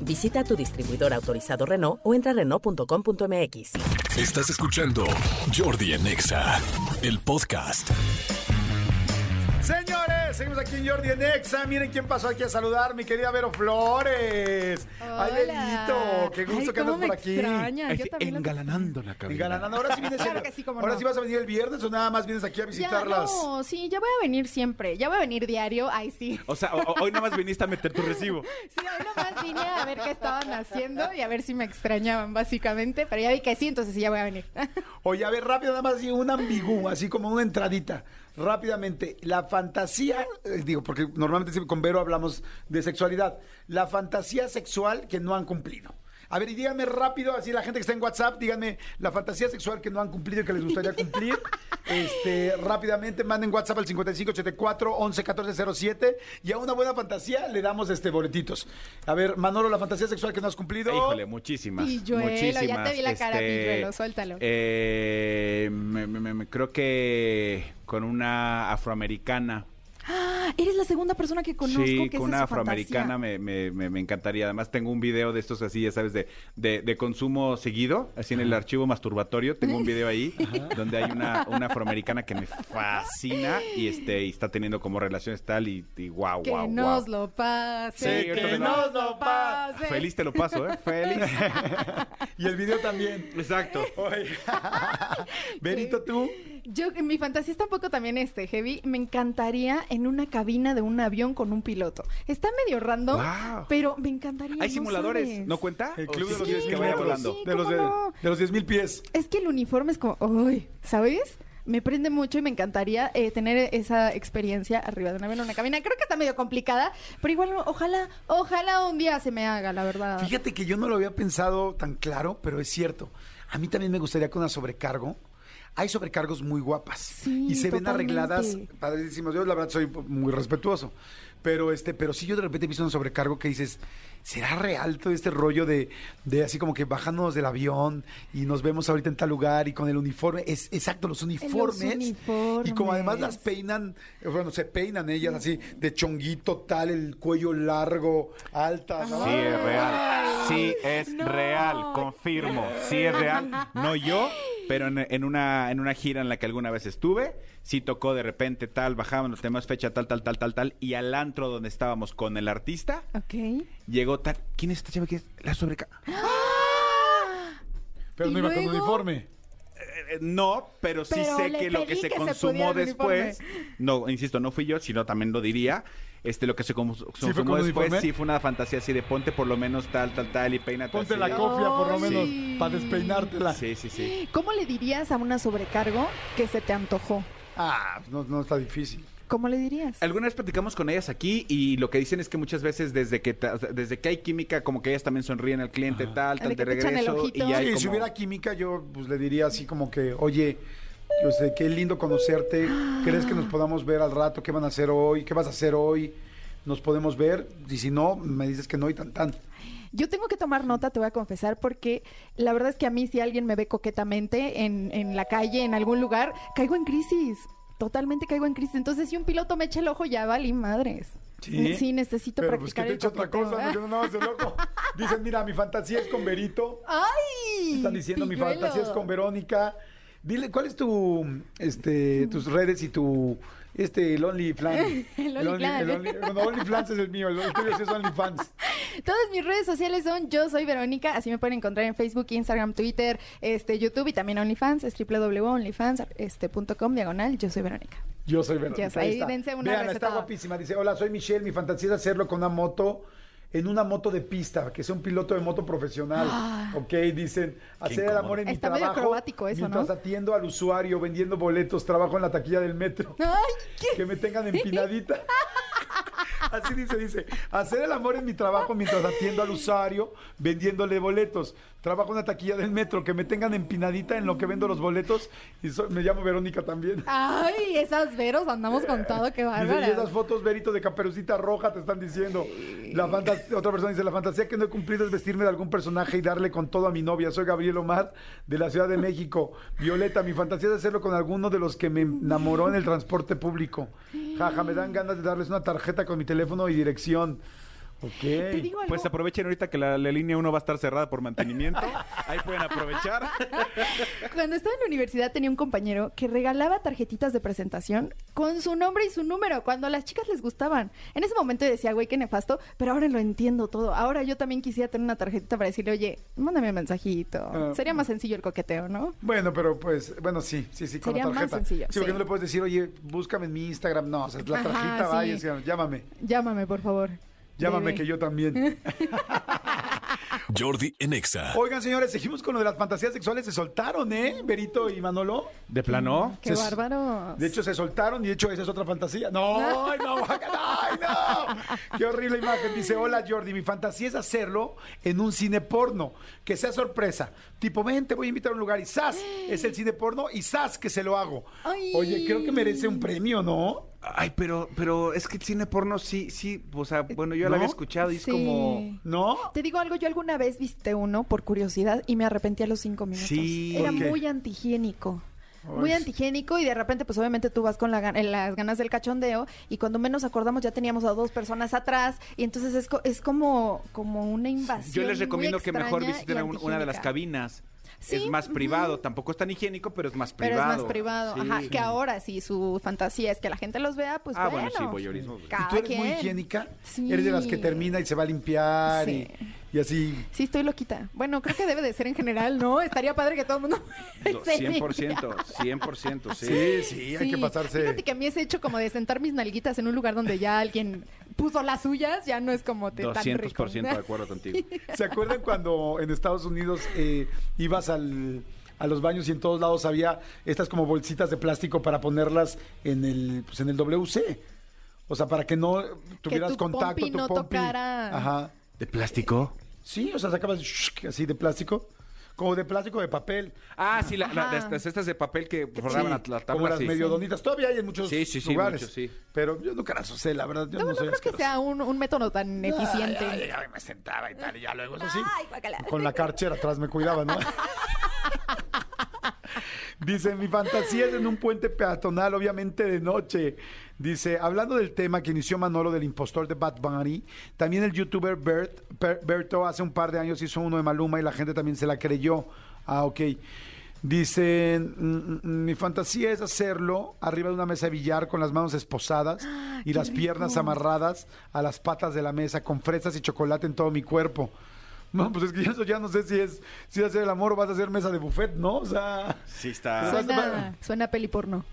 Visita tu distribuidor autorizado Renault o entra a Renault.com.mx. Estás escuchando Jordi en Exa, el podcast. Señores, seguimos aquí en Jordi en Exa. Miren quién pasó aquí a saludar, mi querida Vero Flores. Ay, Verito, qué gusto Ay, que andas por aquí. extraña, yo también Engalanando la cabina. Engalanando. Ahora sí vienes, Claro que sí, ahora no. sí vas a venir el viernes o nada más vienes aquí a Ya, visitarlas. no, sí, ya voy a venir siempre. Ya voy a venir diario. Ay, sí. O sea, hoy nada más viniste a meter tu recibo. Sí, hoy nomás vine a ver qué estaban haciendo y a ver si me extrañaban, básicamente. Pero ya vi que sí, entonces sí, ya voy a venir. Oye, a ver, rápido, nada más así, un ambigú, así como una entradita. Rápidamente, la fantasía, eh, digo, porque normalmente con Vero hablamos de sexualidad, la fantasía sexual que no han cumplido. A ver, y díganme rápido, así la gente que está en WhatsApp, díganme la fantasía sexual que no han cumplido y que les gustaría cumplir. Este, rápidamente, manden WhatsApp al 5584 11 14 07 y a una buena fantasía le damos este boletitos. A ver, Manolo, la fantasía sexual que no has cumplido. Híjole, muchísimas. Pilluelo, ya muchísimas. te vi la cara, Pilluelo, suéltalo. eh, me- me- me- creo que con una afroamericana. Ah, eres la segunda persona que conozco sí, que con una afroamericana me, me- me- me encantaría. Además, tengo un video de estos así, ya sabes, de, de, de consumo seguido, así en el archivo masturbatorio. Tengo un video ahí donde hay una, una afroamericana que me fascina y este y está teniendo como relaciones tal y, y guau, Que guau, nos guau. lo pase. Sí, que lo- nos lo pase. Feliz te lo paso, ¿eh? Feliz. Y el video también. Exacto. Benito, tú. Yo, mi fantasía está un poco también este, heavy. Me encantaría en una cabina de un avión con un piloto. Está medio random, Wow. pero me encantaría. Hay no simuladores, sabes. ¿no cuenta? El ¿O club sí de los quieres 10 que vaya metros. volando? Sí, de, los ¿cómo de, no? de los 10 mil pies. Es que el uniforme es como, uy, ¿sabes? Me prende mucho y me encantaría eh, tener esa experiencia arriba de un avión en una cabina. Creo que está medio complicada, pero igual ojalá, ojalá un día se me haga, la verdad. Fíjate que yo no lo había pensado tan claro, pero es cierto. A mí también me gustaría con una sobrecargo. Hay sobrecargos muy guapas Sí, y se ven arregladas padrísimos. Yo la verdad soy muy respetuoso, pero este, pero sí yo de repente he visto un sobrecargo que dices, ¿será real todo este rollo de, de así como que bajándonos del avión y nos vemos ahorita en tal lugar y con el uniforme? Es exacto, los uniformes. uniformes. Y como además las peinan, bueno, se peinan ellas así de chonguito tal, el cuello largo, alta. ¿no? Sí es real, sí es no. real, confirmo, sí es real. No yo, pero en, en una en una gira en la que alguna vez estuve, sí tocó de repente tal, bajaban los temas, fecha tal, tal, tal, tal, tal, y al antro donde estábamos con el artista, Ok. llegó tal, ¿quién es esta chava que es la sobreca? Pero ¿Y no iba con luego? uniforme. Eh, no, pero sí Pero sé le que lo pedí que se que se consumó pudiera después, no, insisto, no fui yo, sino también lo diría. Este, lo que se cons- fue consumó con después uniforme? sí fue una fantasía así de ponte por lo menos tal, tal, tal y peínate Ponte así. la cofia por lo Ay. menos para despeinártela. Sí, sí, sí. ¿Cómo le dirías a una sobrecargo que se te antojó? Ah, no, no está difícil. ¿Cómo le dirías? Alguna vez platicamos con ellas aquí y lo que dicen es que muchas veces desde que desde que hay química como que ellas también sonríen al cliente tal, tal De regreso y hay Sí, como- si hubiera química, yo pues le diría así como que, oye, yo sé, qué lindo conocerte. ¿Crees que nos podamos ver al rato? ¿Qué van a hacer hoy? ¿Qué vas a hacer hoy? ¿Nos podemos ver? Y si no, me dices que no y tan tan. Yo tengo que tomar nota, te voy a confesar, porque la verdad es que a mí si alguien me ve coquetamente en, en la calle, en algún lugar, caigo en crisis. Totalmente caigo en crisis. Entonces, si un piloto me echa el ojo, ya valí madres. ¿Sí? necesito Pero pues que practicar te el otra cosa, no que no más el loco. Dicen, mira, mi fantasía es con Berito. ¡Ay! Están diciendo, mi fantasía es con Verónica. Dile, ¿cuál es tu, este, tus redes y tu, este, el OnlyFans? El Only- OnlyFans. Only- no, es el mío, el tuyo sí es OnlyFans. Todas mis redes sociales son Yo Soy Verónica, así me pueden encontrar en Facebook, Instagram, Twitter, este, YouTube y también OnlyFans, es www.onlyfans.com, diagonal, Yo Soy Verónica. Yo soy Verónica. Sé, ahí está. dense una Vean, está guapísima. Dice, hola, soy Michelle. Mi fantasía es hacerlo con una moto, en una moto de pista, que sea un piloto de moto profesional. Ah. Ok, dicen, hacer el amor en mi Está medio trabajo. acrobático eso, mientras ¿no? atiendo al usuario, vendiendo boletos, trabajo en la taquilla del metro. ¡Ay! ¿qué? Que me tengan empinadita. Así dice, dice, hacer el amor en mi trabajo mientras atiendo al usuario vendiéndole boletos. Trabajo en una taquilla del metro, que me tengan empinadita en lo que vendo los boletos y me llamo Verónica también. Ay, esas veros andamos con todo, qué Dice, y esas fotos, Verito, de caperucita roja, te están diciendo. La fantas- otra persona dice, la fantasía que no he cumplido es vestirme de algún personaje y darle con todo a mi novia. Soy Gabriel Omar, de la Ciudad de México. Violeta, mi fantasía es hacerlo con alguno de los que me enamoró en el transporte público. Jaja, me dan ganas de darles una tarjeta con mi teléfono y dirección. Ok. Te digo algo. Pues aprovechen ahorita que la, la línea 1 va a estar cerrada por mantenimiento. Ahí pueden aprovechar. Cuando estaba en la universidad tenía un compañero que regalaba tarjetitas de presentación con su nombre y su número cuando a las chicas les gustaban. En ese momento decía, güey, qué nefasto, pero ahora lo entiendo todo. Ahora yo también quisiera tener una tarjetita para decirle, oye, mándame un mensajito. Ah. Sería más sencillo el coqueteo, ¿no? Bueno, pero pues, bueno, sí, sí, sí, con Sería la más tarjeta. sencillo, sí, porque sí. no le puedes decir, oye, búscame en mi Instagram. No, o sea, la Ajá, tarjeta va y sí. decía, llámame. Llámame, por favor. Llámame Bebé. que yo también. Jordi en Exa. Oigan, señores, seguimos con lo de las fantasías sexuales. Se soltaron, ¿eh? Berito y Manolo. ¿De plano? Qué Se- bárbaro. De hecho, se soltaron y de hecho esa es otra fantasía. No, ay, no, ay, no. Qué horrible imagen. Dice, hola Jordi, mi fantasía es hacerlo en un cine porno. Que sea sorpresa. Tipo, ven, te voy a invitar a un lugar y ¡zas! Es el cine porno y ¡zas! que se lo hago. Ay. Oye, creo que merece un premio, ¿no? Ay, pero, pero es que el cine porno sí, sí, o sea, bueno, yo ¿No? lo había escuchado y es Sí. como... ¿No? Te digo algo, yo alguna vez visité uno por curiosidad y me arrepentí a los cinco minutos. Sí. Era muy antihigiénico. Muy Ay. antihigiénico y de repente pues obviamente tú vas con la eh, las ganas del cachondeo y cuando menos acordamos ya teníamos a dos personas atrás y entonces es, co- es como, como una invasión. Yo les muy recomiendo que mejor visiten una de las cabinas. Sí, es más privado, tampoco es tan higiénico, pero es más Pero privado. es más privado, Sí. ajá, que ahora si su fantasía es que la gente los vea, pues Ah, bueno, bueno. sí, voyeurismo. pues. ¿Y tú eres muy higiénica? Sí. Eres de las que termina y se va a limpiar Sí. y, y así. Sí, estoy loquita. Bueno, creo que debe de ser en general, ¿no? Estaría padre que todo el mundo... No, se 100%, 100%, sí. Sí, sí, hay Sí, que pasarse. Fíjate que a mí ese hecho como de sentar mis nalguitas en un lugar donde ya alguien puso las suyas, ya no es como te, tan rico. 200% de acuerdo contigo. ¿Se acuerdan cuando en Estados Unidos eh, ibas al- a los baños y en todos lados había estas como bolsitas de plástico para ponerlas en el, pues en el WC? O sea, para que no tuvieras tu contacto, pompi tu no pompi. tocara. Ajá. ¿De plástico? Sí, o sea, sacabas así de plástico. Como de plástico de papel. Ah, sí, la- la- Ajá. las, las estas de papel que forraban Sí, la, la como tabla, las sí. medio donitas. Todavía hay en muchos Sí, sí, sí, lugares. muchos, sí. Pero yo nunca las usé, la verdad. Yo No, no, no soy creo que asqueroso. sea un, un método tan eficiente. Ay, ay, ay, me sentaba y tal, y ya luego eso sí. Ay, guácala. Con la carchera atrás me cuidaba, ¿no? Dice, mi fantasía es en un puente peatonal, obviamente de noche. Dice, hablando del tema que inició Manolo del impostor de Bad Bunny, también el youtuber Bert, Berto hace un par de años hizo uno de Maluma y la gente también se la creyó. Ah, ok. Dice, "Mm, mm, mi fantasía es hacerlo arriba de una mesa de billar con las manos esposadas y las piernas amarradas a las patas de la mesa con fresas y chocolate en todo mi cuerpo. No, pues es que eso ya no sé si es si hacer el amor o vas a hacer mesa de buffet, ¿no? O sea, Sí, está... Suena, suena peli porno.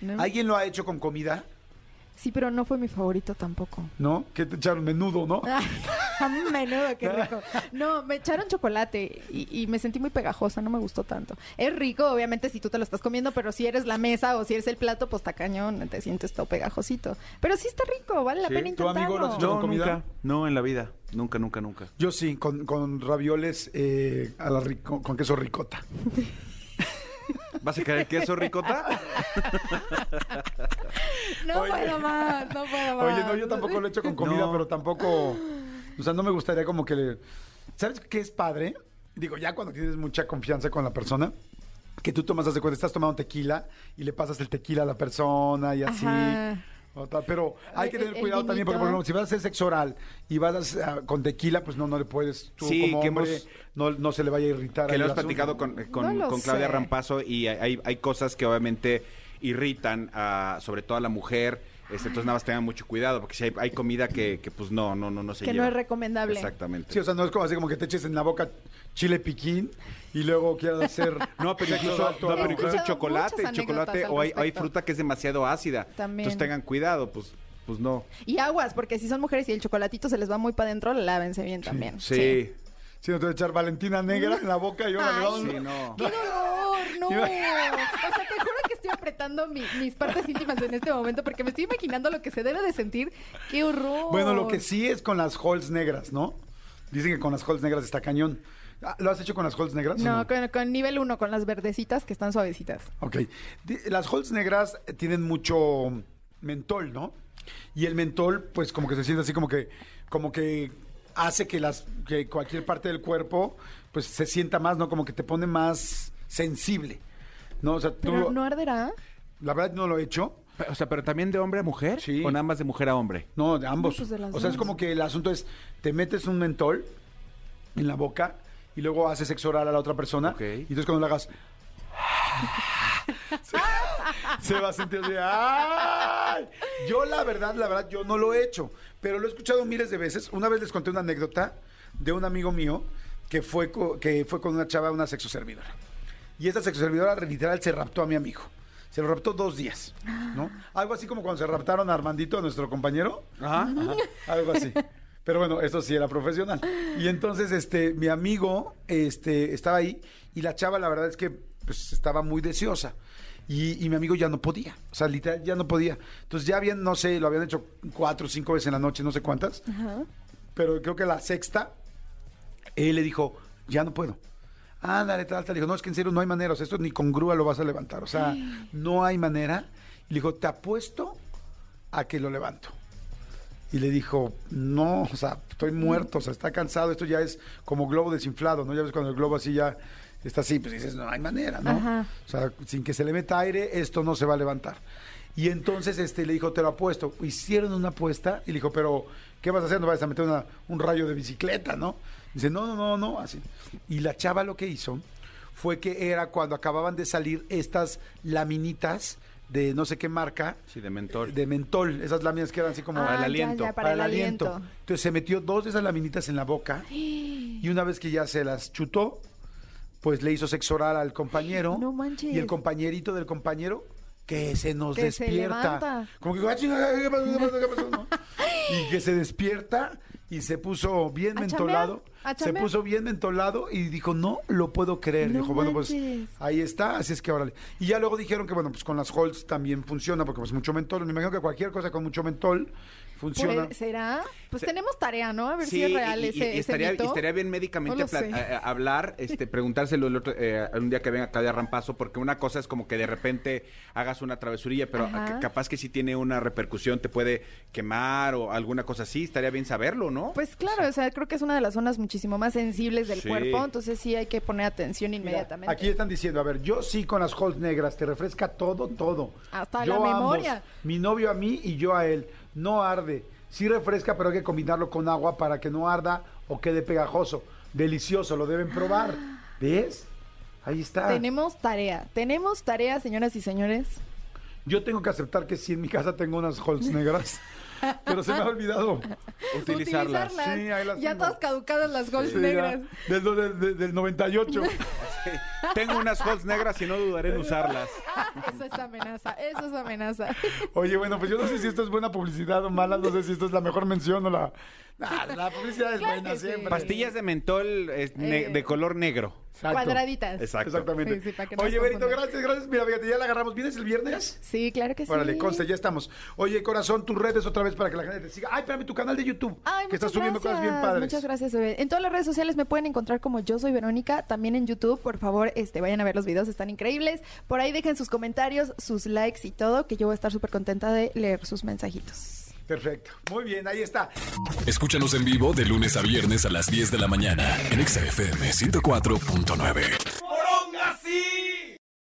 ¿no? ¿alguien lo ha hecho con comida? Sí, pero no fue mi favorito tampoco. ¿No? Que te echaron menudo, ¿no? Menudo, qué rico. No, me echaron chocolate y, y me sentí muy pegajosa, no me gustó tanto. Es rico, obviamente, si tú te lo estás comiendo, pero si eres la mesa o si eres el plato, pues está cañón, te sientes todo pegajosito. Pero sí está rico, vale la Sí, pena ¿tu amigo lo has intentarlo. hecho No, con comida? nunca. No, en la vida. Nunca, nunca, nunca. Yo sí, con, con ravioles eh, a la rico- con queso ricota. ¿Vas a querer queso ricota? No Oye. puedo más, no puedo más. Oye, no, yo tampoco lo he hecho con comida, No. pero tampoco. O sea, no me gustaría como que le. ¿Sabes qué es padre? Digo, ya cuando tienes mucha confianza con la persona, que tú tomas, haz de cuenta, estás tomando tequila y le pasas el tequila a la persona y así. Ajá. Pero hay que tener el cuidado también, porque por ejemplo, si vas a hacer sexo oral y vas a- con tequila, pues no, no le puedes, tú Sí, como que hombre, hemos- no, no se le vaya a irritar. que lo has asunto. platicado con, con, No lo con Claudia sé. Rampazo y hay- hay, hay cosas que obviamente irritan a, sobre todo a la mujer. Este, entonces nada más tengan mucho cuidado porque si hay, hay comida que, que, pues no, no, no, no se Que no es recomendable. Exactamente. Sí, o sea, no es como así como que te eches en la boca chile piquín y luego quieras hacer. No, pero incluso, alto no, pero chocolate, chocolate o hay, fruta que es demasiado ácida. También. Entonces tengan cuidado, pues, pues no. Y aguas, porque si son mujeres y el chocolatito se les va muy para adentro, lávense bien también. Sí. Si no te voy a echar Valentina negra en la boca y ahora Ay, le vamos- Sí, no. ¡Qué dolor! ¡No! O sea, te juro apretando mi- mis partes íntimas en este momento porque me estoy imaginando lo que se debe de sentir. ¡Qué horror! Bueno, lo que sí es con las halls negras, ¿no? Dicen que con las halls negras está cañón. Ah, ¿Lo has hecho con las Halls negras? No, con, con nivel 1, con las verdecitas que están suavecitas. Ok. Las Halls negras eh, tienen mucho mentol, ¿no? Y el mentol, pues como que se siente así como que, como que hace que las, que cualquier parte del cuerpo, pues se sienta más, ¿no? Como que te pone más sensible, ¿no? O sea, tú, Pero no arderá. la verdad no lo he hecho. O sea, pero también de hombre a mujer Sí. o nada más de mujer a hombre. No, de ambos. No, pues de las o sea, es como que el asunto es, te metes un mentol en la boca y luego haces sexo oral a la otra persona. Ok. Y entonces cuando lo hagas... se, se va a sentir así, ¡ay! Yo la verdad, la verdad, yo no lo he hecho, pero lo he escuchado miles de veces. Una vez les conté una anécdota de un amigo mío que fue, co- que fue con una chava, una sexoservidora. Y esta sexoservidora literal se raptó a mi amigo. Se lo raptó dos días, ¿no? Algo así como cuando se raptaron a Armandito, a nuestro compañero. Ajá. Algo así. Pero bueno, eso sí era profesional. Y entonces, este, mi amigo, este, estaba ahí y la chava, la verdad es que, pues, estaba muy deseosa. Y, y mi amigo ya no podía. O sea, literal, ya no podía. Entonces ya habían, no sé, lo habían hecho cuatro o cinco veces en la noche, no sé cuántas. Pero creo que la sexta, él le dijo, ya no puedo. Ándale, tal, tal. Le dijo, no, es que en serio no hay manera. O sea, esto ni con grúa lo vas a levantar. O sea, no hay manera. Y le dijo, te apuesto a que lo levanto. Y le dijo, no, o sea, estoy muerto, o sea, está cansado, esto ya es como globo desinflado, ¿no? Ya ves cuando el globo así ya está así, pues dices, no hay manera, ¿no? Ajá. O sea, sin que se le meta aire, esto no se va a levantar. Y entonces este, le dijo, te lo apuesto. Hicieron una apuesta y le dijo, pero, ¿qué vas a hacer? No vas a meter una- un rayo de bicicleta, ¿no? Dice, no, no, no, no, así. Y la chava lo que hizo fue que era cuando acababan de salir estas laminitas de no sé qué marca, Sí, de mentol. de mentol, esas láminas que eran así como Ah, el ya, aliento. ya, para, el aliento. Entonces se metió dos de esas laminitas en la boca y una vez que ya se las chutó, pues le hizo sexo oral al compañero. No manches. Y el compañerito del compañero que se nos Que se despierta. levanta. Como que, "Ah, chinga, ¿qué pasó? ¿Qué pasó? ¿Qué pasó?", ¿no? Y que se despierta y se puso bien mentolado. chambear, Se chambear. puso bien mentolado y dijo, no lo puedo creer. No dijo, bueno, pues ahí está, así es que órale. Y ya luego dijeron que, bueno, pues con las Halls también funciona, porque pues mucho mentol. Me imagino que cualquier cosa con mucho mentol funciona. Pues, ¿Será? Pues tenemos tarea, ¿no? A ver si es real y- ese, y ese estaría, mito. estaría bien médicamente No eh, hablar, este, preguntárselo el otro, eh, un día que venga acá de Rampazo, porque una cosa es como que de repente hagas una travesurilla, pero ca- capaz que si tiene una repercusión, te puede quemar o alguna cosa así, estaría bien saberlo, ¿no? Pues claro, o sea, creo que es una de las zonas muchísimo más sensibles del Sí. cuerpo, entonces sí hay que poner atención Mira, inmediatamente. Aquí están diciendo, a ver, yo sí con las Halls negras, te refresca todo, todo. Hasta Yo la a ambos, memoria. mi novio a mí y yo a él. No arde. Sí refresca, pero hay que combinarlo con agua para que no arda o quede pegajoso. Delicioso, lo deben probar. ¿Ves? Ahí está. Tenemos tarea, tenemos tarea, señoras y señores. Yo tengo que aceptar que sí, en mi casa tengo unas Halls negras, pero se me ha olvidado. Utilizarlas. Sí, ahí las ya tengo. todas caducadas las gols Sí, negras. Del, del- del- del 98. Tengo unas hots negras y no dudaré en usarlas. Eso es amenaza, eso es amenaza. Oye, bueno, pues yo no sé si esto es buena publicidad o mala, no sé si esto es la mejor mención o la... Nah, la publicidad es Claro buena sí. siempre. Pastillas de mentol es ne- Eh. de color negro. Exacto. Cuadraditas. Exacto. Exactamente. Sí, sí, para que no Oye, se Berito, confundan. gracias, gracias. Mira, fíjate, ya la agarramos. ¿Vienes el viernes? Sí, claro que sí. Órale, conste, ya estamos. Oye, corazón, tus redes otra vez para que la gente te siga. Ay, espérame, tu canal de YouTube. Ay, que estás muchas subiendo cosas bien gracias, padres. Muchas gracias, bebé. En todas las redes sociales me pueden encontrar como yo soy Verónica, también en YouTube. Por favor, este, vayan a ver los videos, están increíbles. Por ahí dejen sus comentarios, sus likes y todo, que yo voy a estar súper contenta de leer sus mensajitos. Perfecto. Muy bien, ahí está. Escúchanos en vivo de lunes a viernes a las 10 de la mañana en XFM 104.9. ¡Poronga, sí!